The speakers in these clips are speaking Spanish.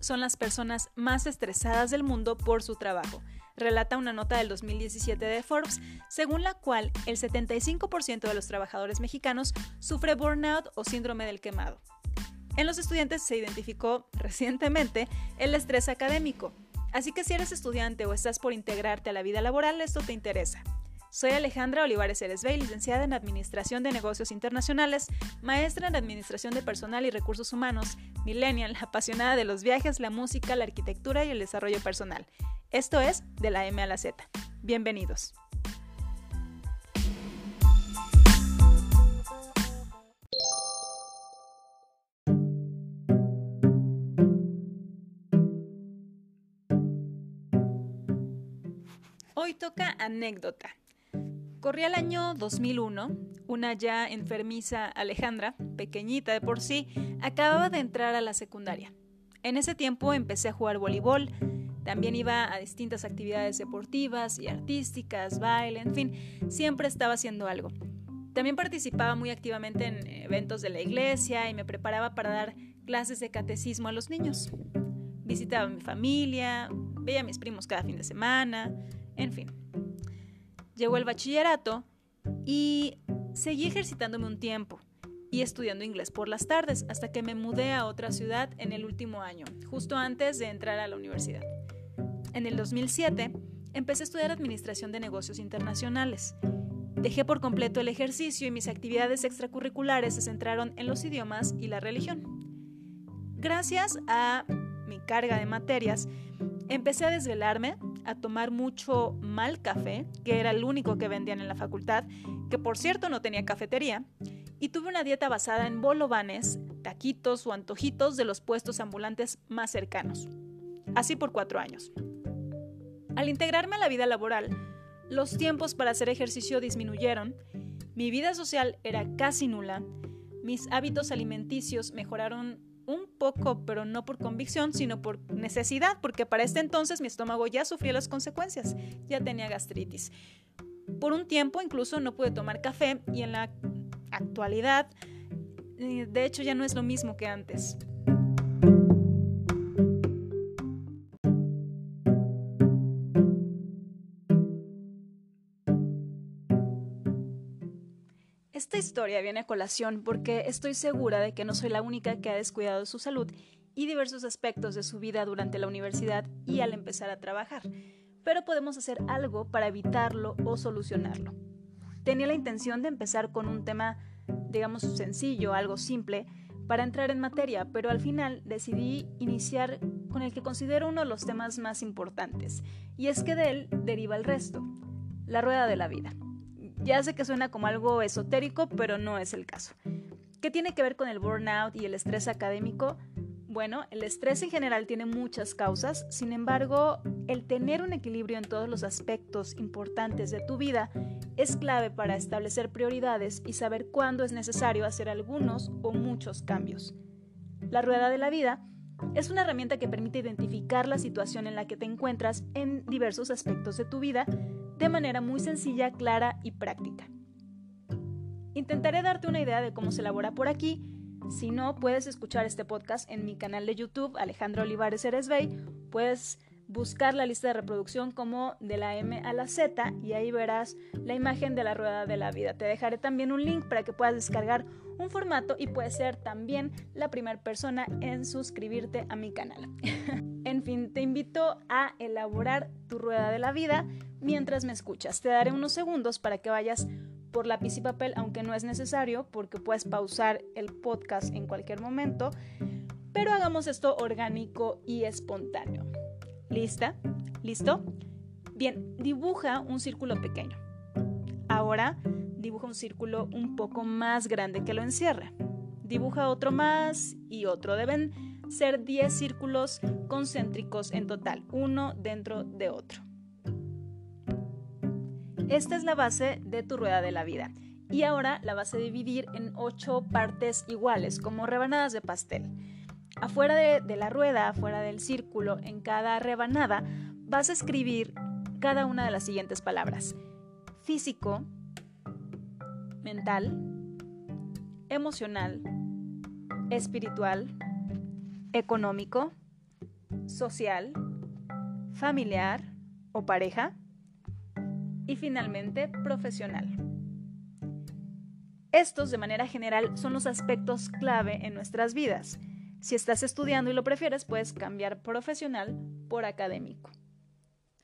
son las personas más estresadas del mundo por su trabajo, relata una nota del 2017 de Forbes, según la cual el 75% de los trabajadores mexicanos sufre burnout o síndrome del quemado. En los estudiantes se identificó recientemente el estrés académico, así que si eres estudiante o estás por integrarte a la vida laboral, esto te interesa. Soy Alejandra Olivares Eresbey, licenciada en Administración de Negocios Internacionales, maestra en Administración de Personal y Recursos Humanos, millennial, apasionada de los viajes, la música, la arquitectura y el desarrollo personal. Esto es De la M a la Z. Bienvenidos. Hoy toca anécdota. Corría el año 2001, una ya enfermiza Alejandra, pequeñita de por sí, acababa de entrar a la secundaria. En ese tiempo empecé a jugar voleibol, también iba a distintas actividades deportivas y artísticas, baile, en fin, siempre estaba haciendo algo. También participaba muy activamente en eventos de la iglesia y me preparaba para dar clases de catecismo a los niños. Visitaba a mi familia, veía a mis primos cada fin de semana, en fin. Llegó el bachillerato y seguí ejercitándome un tiempo y estudiando inglés por las tardes hasta que me mudé a otra ciudad en el último año, justo antes de entrar a la universidad. En el 2007 empecé a estudiar Administración de Negocios Internacionales. Dejé por completo el ejercicio y mis actividades extracurriculares se centraron en los idiomas y la religión. Gracias a mi carga de materias, empecé a desvelarme a tomar mucho mal café, que era el único que vendían en la facultad, que por cierto no tenía cafetería, y tuve una dieta basada en bolovanes, taquitos o antojitos de los puestos ambulantes más cercanos. Así por cuatro años. Al integrarme a la vida laboral, los tiempos para hacer ejercicio disminuyeron, mi vida social era casi nula, mis hábitos alimenticios mejoraron un poco, pero no por convicción, sino por necesidad, porque para este entonces mi estómago ya sufría las consecuencias, ya tenía gastritis. Por un tiempo incluso no pude tomar café y en la actualidad, eh, de hecho ya no es lo mismo que antes. Esta historia viene a colación porque estoy segura de que no soy la única que ha descuidado su salud y diversos aspectos de su vida durante la universidad y al empezar a trabajar, pero podemos hacer algo para evitarlo o solucionarlo. Tenía la intención de empezar con un tema, digamos, sencillo, algo simple, para entrar en materia, pero al final decidí iniciar con el que considero uno de los temas más importantes, y es que de él deriva el resto, la rueda de la vida. Ya sé que suena como algo esotérico, pero no es el caso. ¿Qué tiene que ver con el burnout y el estrés académico? Bueno, el estrés en general tiene muchas causas, sin embargo, el tener un equilibrio en todos los aspectos importantes de tu vida es clave para establecer prioridades y saber cuándo es necesario hacer algunos o muchos cambios. La rueda de la vida es una herramienta que permite identificar la situación en la que te encuentras en diversos aspectos de tu vida de manera muy sencilla, clara y práctica. Intentaré darte una idea de cómo se elabora por aquí. Si no, puedes escuchar este podcast en mi canal de YouTube, Alejandro Olivares Eresbey. Puedes buscar la lista de reproducción como de la M a la Z y ahí verás la imagen de la rueda de la vida. Te dejaré también un link para que puedas descargar un formato y puedes ser también la primera persona en suscribirte a mi canal. en fin, te invito a elaborar tu rueda de la vida mientras me escuchas. Te daré unos segundos para que vayas por lápiz y papel, aunque no es necesario porque puedes pausar el podcast en cualquier momento, pero hagamos esto orgánico y espontáneo. ¿Lista? ¿Listo? Bien, dibuja un círculo pequeño. Ahora dibuja un círculo un poco más grande que lo encierra. Dibuja otro más y otro. Deben ser 10 círculos concéntricos en total, uno dentro de otro. Esta es la base de tu rueda de la vida. Y ahora la vas a dividir en 8 partes iguales, como rebanadas de pastel. Afuera de, la rueda, afuera del círculo, en cada rebanada, vas a escribir cada una de las siguientes palabras. Físico, mental, emocional, espiritual, económico, social, familiar o pareja y finalmente profesional. Estos, de manera general, son los aspectos clave en nuestras vidas. Si estás estudiando y lo prefieres, puedes cambiar profesional por académico.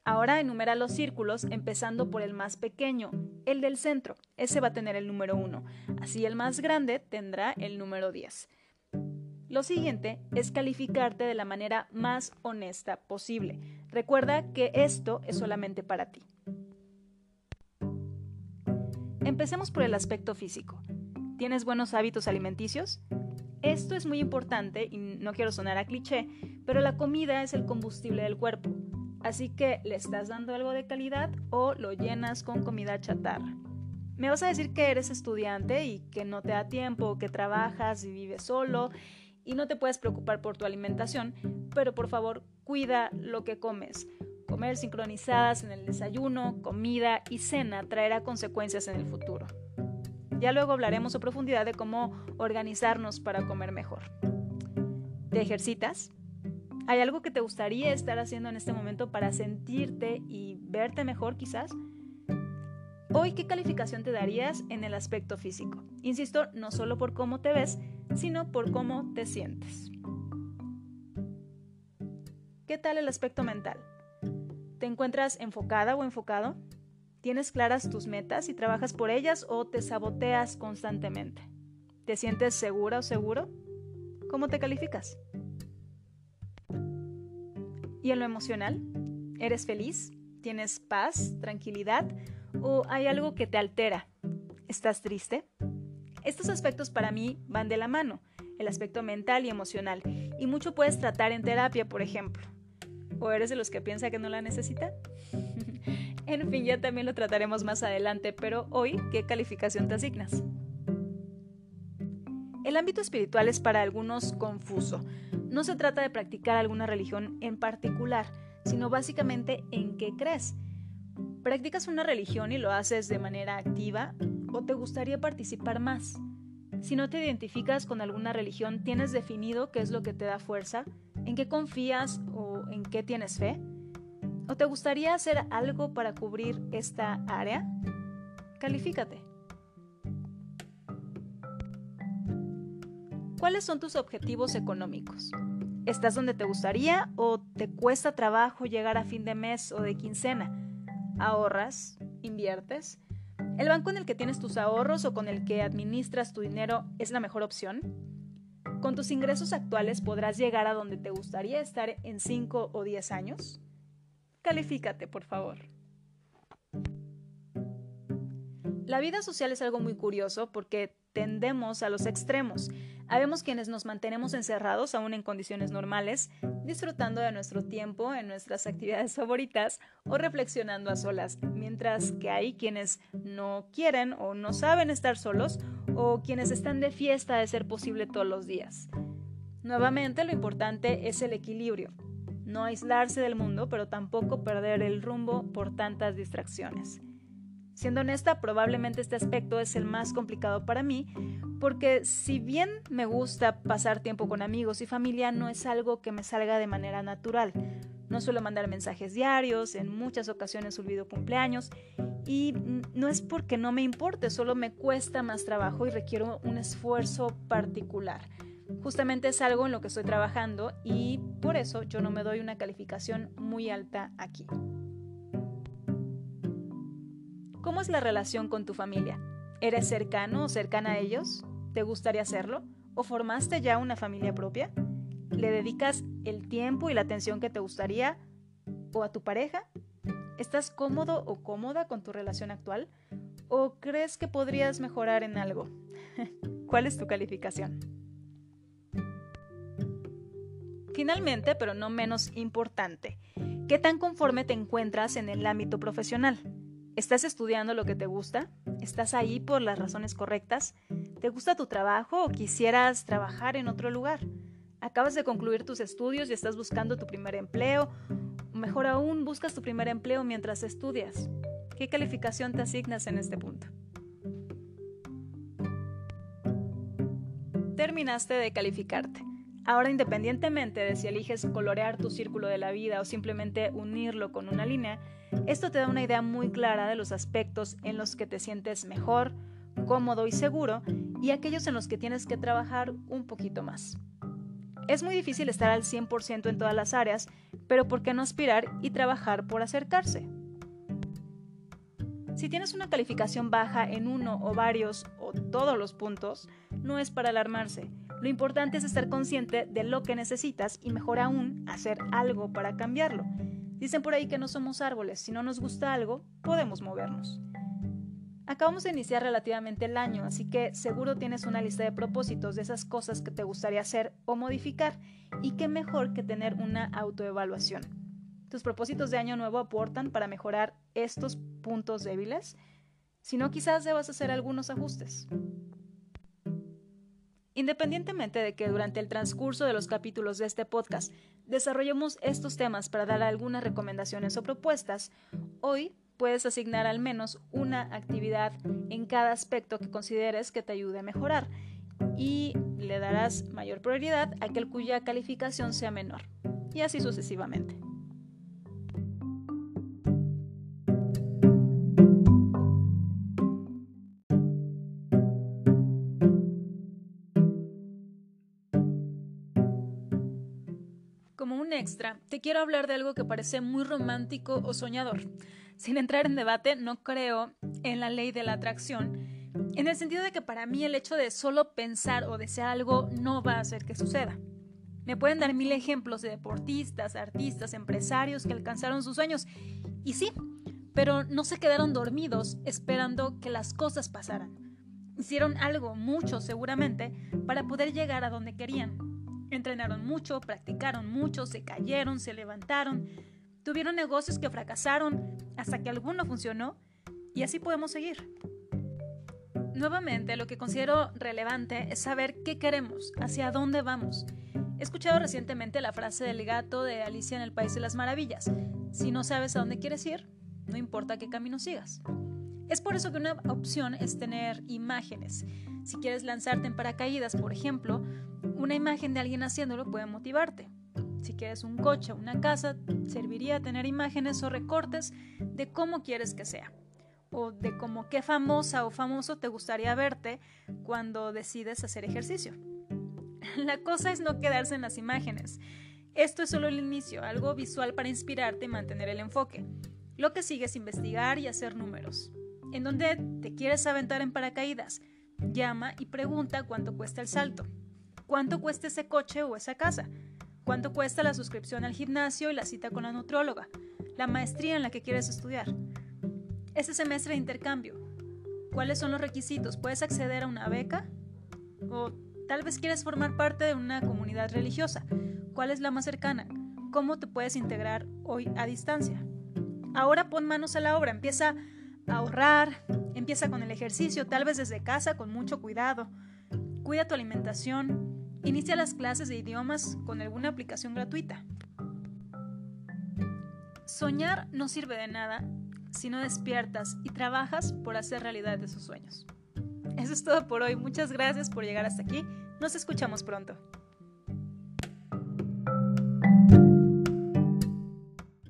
Ahora enumera los círculos empezando por el más pequeño, el del centro. Ese va a tener el número 1. Así el más grande tendrá el número 10. Lo siguiente es calificarte de la manera más honesta posible. Recuerda que esto es solamente para ti. Empecemos por el aspecto físico. ¿Tienes buenos hábitos alimenticios? Esto es muy importante y no quiero sonar a cliché, pero la comida es el combustible del cuerpo. Así que, ¿le estás dando algo de calidad o lo llenas con comida chatarra? Me vas a decir que eres estudiante y que no te da tiempo, que trabajas y vives solo y no te puedes preocupar por tu alimentación, pero por favor cuida lo que comes. Comer sincronizadas en el desayuno, comida y cena traerá consecuencias en el futuro. Ya luego hablaremos a profundidad de cómo organizarnos para comer mejor. ¿Te ejercitas? ¿Hay algo que te gustaría estar haciendo en este momento para sentirte y verte mejor quizás? Hoy, ¿qué calificación te darías en el aspecto físico? Insisto, no solo por cómo te ves, sino por cómo te sientes. ¿Qué tal el aspecto mental? ¿Te encuentras enfocada o enfocado? ¿Tienes claras tus metas y trabajas por ellas o te saboteas constantemente? ¿Te sientes segura o seguro? ¿Cómo te calificas? ¿Y en lo emocional? ¿Eres feliz? ¿Tienes paz, tranquilidad? ¿O hay algo que te altera? ¿Estás triste? Estos aspectos para mí van de la mano, el aspecto mental y emocional, y mucho puedes tratar en terapia, por ejemplo. ¿O eres de los que piensa que no la necesita? en fin, ya también lo trataremos más adelante, pero hoy, ¿qué calificación te asignas? El ámbito espiritual es para algunos confuso. No se trata de practicar alguna religión en particular, sino básicamente en qué crees. ¿Practicas una religión y lo haces de manera activa o te gustaría participar más? Si no te identificas con alguna religión, ¿tienes definido qué es lo que te da fuerza? ¿En qué confías o en qué tienes fe? ¿O te gustaría hacer algo para cubrir esta área? Califícate. ¿Cuáles son tus objetivos económicos? ¿Estás donde te gustaría o te cuesta trabajo llegar a fin de mes o de quincena? ¿Ahorras? ¿Inviertes? ¿El banco en el que tienes tus ahorros o con el que administras tu dinero es la mejor opción? ¿Con tus ingresos actuales podrás llegar a donde te gustaría estar en 5 o 10 años? Califícate, por favor. La vida social es algo muy curioso porque tendemos a los extremos. Habemos quienes nos mantenemos encerrados aún en condiciones normales, disfrutando de nuestro tiempo en nuestras actividades favoritas o reflexionando a solas, mientras que hay quienes no quieren o no saben estar solos o quienes están de fiesta de ser posible todos los días. Nuevamente, lo importante es el equilibrio. No aislarse del mundo, pero tampoco perder el rumbo por tantas distracciones. Siendo honesta, probablemente este aspecto es el más complicado para mí, porque si bien me gusta pasar tiempo con amigos y familia, no es algo que me salga de manera natural. No suelo mandar mensajes diarios, en muchas ocasiones olvido cumpleaños y no es porque no me importe, solo me cuesta más trabajo y requiero un esfuerzo particular. Justamente es algo en lo que estoy trabajando y por eso yo no me doy una calificación muy alta aquí. ¿Cómo es la relación con tu familia? ¿Eres cercano o cercana a ellos? ¿Te gustaría hacerlo? ¿O formaste ya una familia propia? ¿Le dedicas el tiempo y la atención que te gustaría? ¿O a tu pareja? ¿Estás cómodo o cómoda con tu relación actual? ¿O crees que podrías mejorar en algo? ¿Cuál es tu calificación? Finalmente, pero no menos importante, ¿qué tan conforme te encuentras en el ámbito profesional? ¿Estás estudiando lo que te gusta? ¿Estás ahí por las razones correctas? ¿Te gusta tu trabajo o quisieras trabajar en otro lugar? ¿Acabas de concluir tus estudios y estás buscando tu primer empleo? O mejor aún, buscas tu primer empleo mientras estudias. ¿Qué calificación te asignas en este punto? Terminaste de calificarte. Ahora, independientemente de si eliges colorear tu círculo de la vida o simplemente unirlo con una línea, esto te da una idea muy clara de los aspectos en los que te sientes mejor, cómodo y seguro y aquellos en los que tienes que trabajar un poquito más. Es muy difícil estar al 100% en todas las áreas, pero ¿por qué no aspirar y trabajar por acercarse? Si tienes una calificación baja en uno o varios o todos los puntos, no es para alarmarse. Lo importante es estar consciente de lo que necesitas y mejor aún hacer algo para cambiarlo. Dicen por ahí que no somos árboles, si no nos gusta algo, podemos movernos. Acabamos de iniciar relativamente el año, así que seguro tienes una lista de propósitos de esas cosas que te gustaría hacer o modificar, y qué mejor que tener una autoevaluación. ¿Tus propósitos de año nuevo aportan para mejorar estos puntos débiles? Si no, quizás debas hacer algunos ajustes. Independientemente de que durante el transcurso de los capítulos de este podcast desarrollemos estos temas para dar algunas recomendaciones o propuestas, hoy puedes asignar al menos una actividad en cada aspecto que consideres que te ayude a mejorar y le darás mayor prioridad a aquel cuya calificación sea menor, y así sucesivamente. Te quiero hablar de algo que parece muy romántico o soñador. Sin entrar en debate, no creo en la ley de la atracción, en el sentido de que para mí el hecho de solo pensar o desear algo no va a hacer que suceda. Me pueden dar mil ejemplos de deportistas, artistas, empresarios que alcanzaron sus sueños. Y sí, pero no se quedaron dormidos esperando que las cosas pasaran. Hicieron algo, mucho seguramente, para poder llegar a donde querían. Entrenaron mucho, practicaron mucho, se cayeron, se levantaron, tuvieron negocios que fracasaron hasta que alguno funcionó y así podemos seguir. Nuevamente, lo que considero relevante es saber qué queremos, hacia dónde vamos. He escuchado recientemente la frase del gato de Alicia en el País de las Maravillas. Si no sabes a dónde quieres ir, no importa qué camino sigas. Es por eso que una opción es tener imágenes. Si quieres lanzarte en paracaídas, por ejemplo, una imagen de alguien haciéndolo puede motivarte. Si quieres un coche o una casa, serviría tener imágenes o recortes de cómo quieres que sea. O de cómo qué famosa o famoso te gustaría verte cuando decides hacer ejercicio. La cosa es no quedarse en las imágenes. Esto es solo el inicio, algo visual para inspirarte y mantener el enfoque. Lo que sigue es investigar y hacer números. ¿En dónde te quieres aventar en paracaídas? Llama y pregunta cuánto cuesta el salto. ¿Cuánto cuesta ese coche o esa casa? ¿Cuánto cuesta la suscripción al gimnasio y la cita con la nutróloga? La maestría en la que quieres estudiar. Ese semestre de intercambio. ¿Cuáles son los requisitos? ¿Puedes acceder a una beca? ¿O tal vez quieres formar parte de una comunidad religiosa? ¿Cuál es la más cercana? ¿Cómo te puedes integrar hoy a distancia? Ahora pon manos a la obra, empieza a ahorrar, empieza con el ejercicio, tal vez desde casa con mucho cuidado. Cuida tu alimentación, Inicia las clases de idiomas con alguna aplicación gratuita. Soñar no sirve de nada si no despiertas y trabajas por hacer realidad de sus sueños. Eso es todo por hoy. Muchas gracias por llegar hasta aquí. Nos escuchamos pronto.